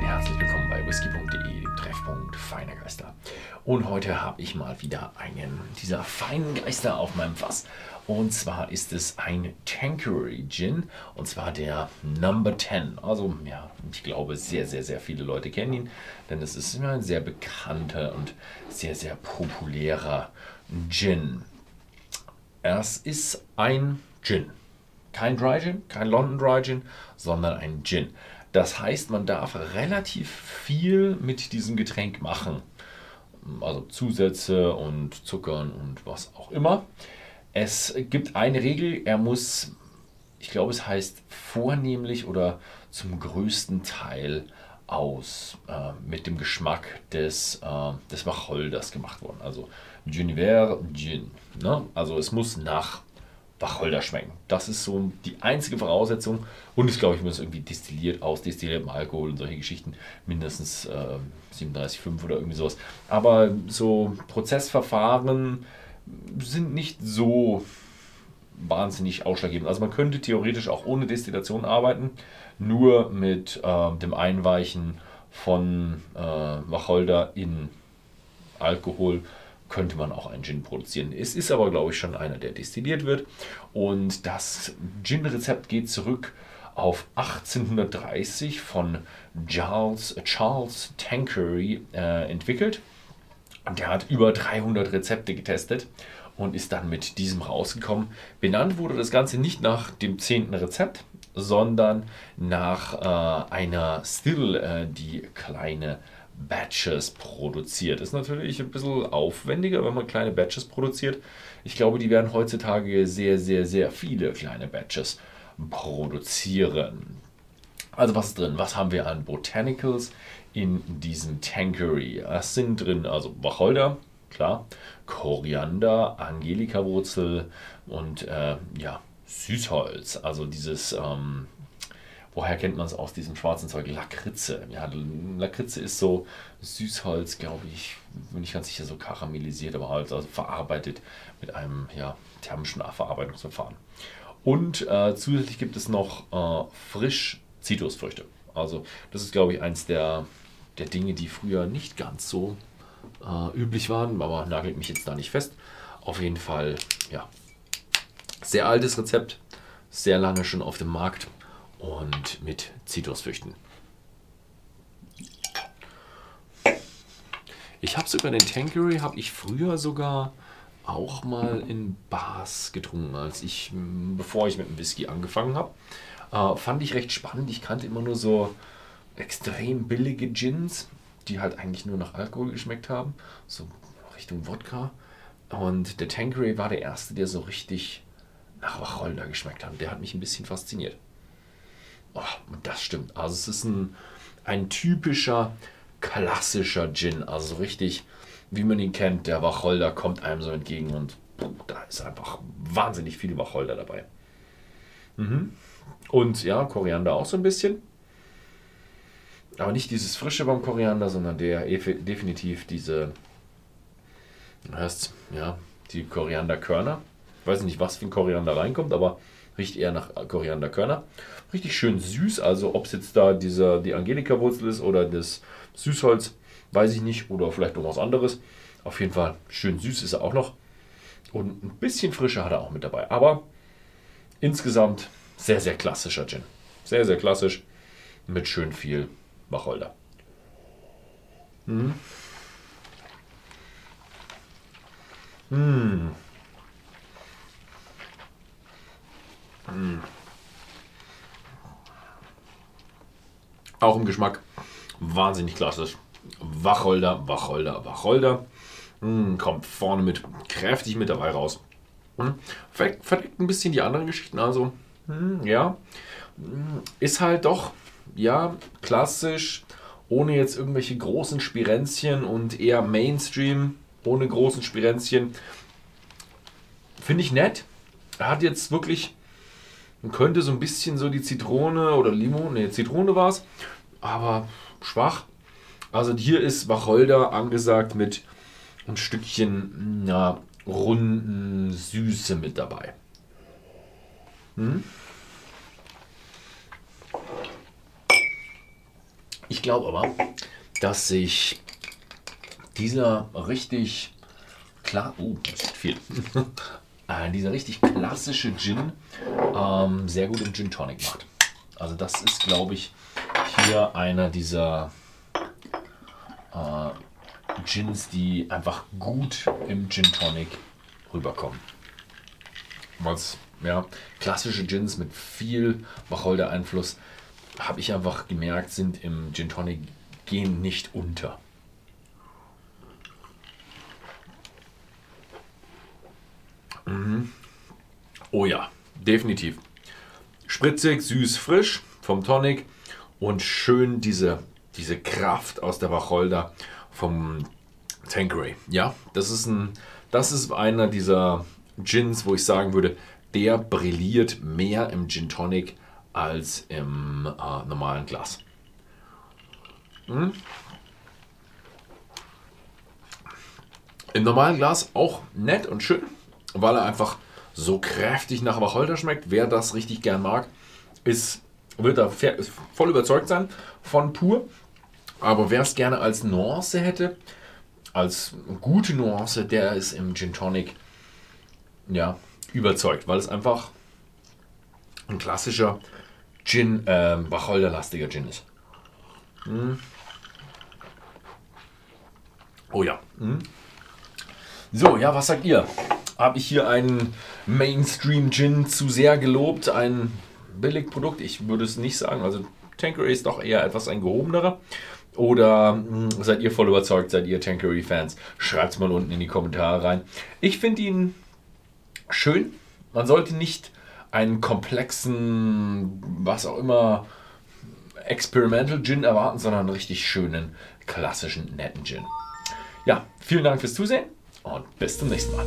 und herzlich willkommen bei whisky.de, dem Treffpunkt feiner Geister. Und heute habe ich mal wieder einen dieser feinen Geister auf meinem Fass. Und zwar ist es ein Tanqueray Gin und zwar der Number 10. Also ja, ich glaube sehr, sehr, sehr viele Leute kennen ihn, denn es ist ein sehr bekannter und sehr, sehr populärer Gin. Es ist ein Gin. Kein Dry Gin, kein London Dry Gin, sondern ein Gin. Das heißt, man darf relativ viel mit diesem Getränk machen. Also Zusätze und Zuckern und was auch immer. Es gibt eine Regel, er muss, ich glaube es heißt vornehmlich oder zum größten Teil aus äh, mit dem Geschmack des, äh, des Wacholders gemacht worden. Also Giniver Gin. Ne? Also es muss nach Wacholder schmecken. Das ist so die einzige Voraussetzung. Und ich glaube, ich muss irgendwie destilliert aus destilliertem Alkohol und solche Geschichten. Mindestens äh, 37,5 oder irgendwie sowas. Aber so Prozessverfahren sind nicht so wahnsinnig ausschlaggebend. Also man könnte theoretisch auch ohne Destillation arbeiten, nur mit äh, dem Einweichen von äh, Wacholder in Alkohol könnte man auch einen Gin produzieren. Es ist aber, glaube ich, schon einer, der destilliert wird. Und das Gin-Rezept geht zurück auf 1830 von Charles, Charles Tanqueray äh, entwickelt. Und der hat über 300 Rezepte getestet und ist dann mit diesem rausgekommen. Benannt wurde das Ganze nicht nach dem zehnten Rezept, sondern nach äh, einer Still, äh, die kleine Batches produziert. Ist natürlich ein bisschen aufwendiger, wenn man kleine Batches produziert. Ich glaube, die werden heutzutage sehr, sehr, sehr viele kleine Batches produzieren. Also was ist drin? Was haben wir an Botanicals in diesem Tankery? Es sind drin also Wacholder, klar, Koriander, Angelika-Wurzel und äh, ja, Süßholz. Also dieses ähm, woher kennt man es aus diesem schwarzen Zeug? Lakritze. Ja, Lakritze ist so Süßholz, glaube ich, bin ich ganz sicher, so karamellisiert, aber halt also verarbeitet mit einem ja, thermischen Verarbeitungsverfahren. Und äh, zusätzlich gibt es noch äh, frisch Zitrusfrüchte. Also das ist, glaube ich, eins der, der Dinge, die früher nicht ganz so äh, üblich waren, aber nagelt mich jetzt da nicht fest. Auf jeden Fall, ja, sehr altes Rezept, sehr lange schon auf dem Markt und mit Zitrusfrüchten. Ich habe sogar den Tanqueray, habe ich früher sogar auch mal in Bars getrunken, als ich, bevor ich mit dem Whisky angefangen habe. Äh, fand ich recht spannend. Ich kannte immer nur so extrem billige Gins, die halt eigentlich nur nach Alkohol geschmeckt haben, so Richtung Wodka. Und der Tanqueray war der erste, der so richtig nach Wacholder geschmeckt hat. Der hat mich ein bisschen fasziniert. Oh, das stimmt. Also es ist ein, ein typischer, klassischer Gin. Also richtig, wie man ihn kennt. Der Wacholder kommt einem so entgegen und da ist einfach wahnsinnig viel Wacholder dabei. Mhm. Und ja, Koriander auch so ein bisschen. Aber nicht dieses frische beim Koriander, sondern der definitiv diese, hörst, ja, die Korianderkörner. Ich weiß nicht, was für ein Koriander reinkommt, aber riecht eher nach Korianderkörner. Richtig schön süß, also ob es jetzt da dieser, die Angelika-Wurzel ist oder das Süßholz, weiß ich nicht, oder vielleicht noch was anderes. Auf jeden Fall schön süß ist er auch noch. Und ein bisschen Frische hat er auch mit dabei. Aber insgesamt sehr, sehr klassischer Gin. Sehr, sehr klassisch. Mit schön viel Wacholder. Hm. Hm. Auch im Geschmack wahnsinnig klassisch. Wacholder, Wacholder, Wacholder. Mm, kommt vorne mit kräftig mit dabei raus. Mm, verdeckt ein bisschen die anderen Geschichten. Also, mm, ja, hm, ist halt doch, ja, klassisch, ohne jetzt irgendwelche großen Spirenzchen und eher Mainstream, ohne großen Spirenzchen. Finde ich nett. Er hat jetzt wirklich man könnte so ein bisschen so die Zitrone oder Limon, ne, Zitrone war es, aber schwach. Also hier ist Wacholder angesagt mit ein Stückchen na, runden Süße mit dabei. Hm? Ich glaube aber, dass sich dieser richtig klar, oh, das ist viel, äh, dieser richtig klassische Gin ähm, sehr gut im Gin Tonic macht. Also das ist, glaube ich, hier einer dieser äh, Gins, die einfach gut im Gin Tonic rüberkommen. Was, ja, klassische Gins mit viel Wacholder-Einfluss, habe ich einfach gemerkt, sind im Gin Tonic gehen nicht unter. Mhm. Oh ja, definitiv. Spritzig, süß, frisch vom Tonic und schön diese, diese Kraft aus der Wacholder vom Tanqueray. Ja, das ist, ein, das ist einer dieser Gins, wo ich sagen würde, der brilliert mehr im Gin Tonic als im äh, normalen Glas. Hm? Im normalen Glas auch nett und schön, weil er einfach so kräftig nach Wacholder schmeckt. Wer das richtig gern mag, ist, wird da voll überzeugt sein von pur. Aber wer es gerne als Nuance hätte, als gute Nuance, der ist im Gin Tonic ja, überzeugt, weil es einfach ein klassischer Gin, äh, Wacholderlastiger Gin ist. Hm. Oh ja. Hm. So, ja, was sagt ihr? Habe ich hier einen Mainstream Gin zu sehr gelobt? Ein Billigprodukt? Ich würde es nicht sagen. Also Tanqueray ist doch eher etwas ein gehobenerer. Oder mh, hm, seid ihr voll überzeugt? Seid ihr Tanqueray-Fans? Schreibt es mal unten in die Kommentare rein. Ich finde ihn schön. Man sollte nicht einen komplexen, was auch immer, Experimental Gin erwarten, sondern einen richtig schönen, klassischen, netten Gin. Ja, vielen Dank fürs Zusehen und bis zum nächsten Mal.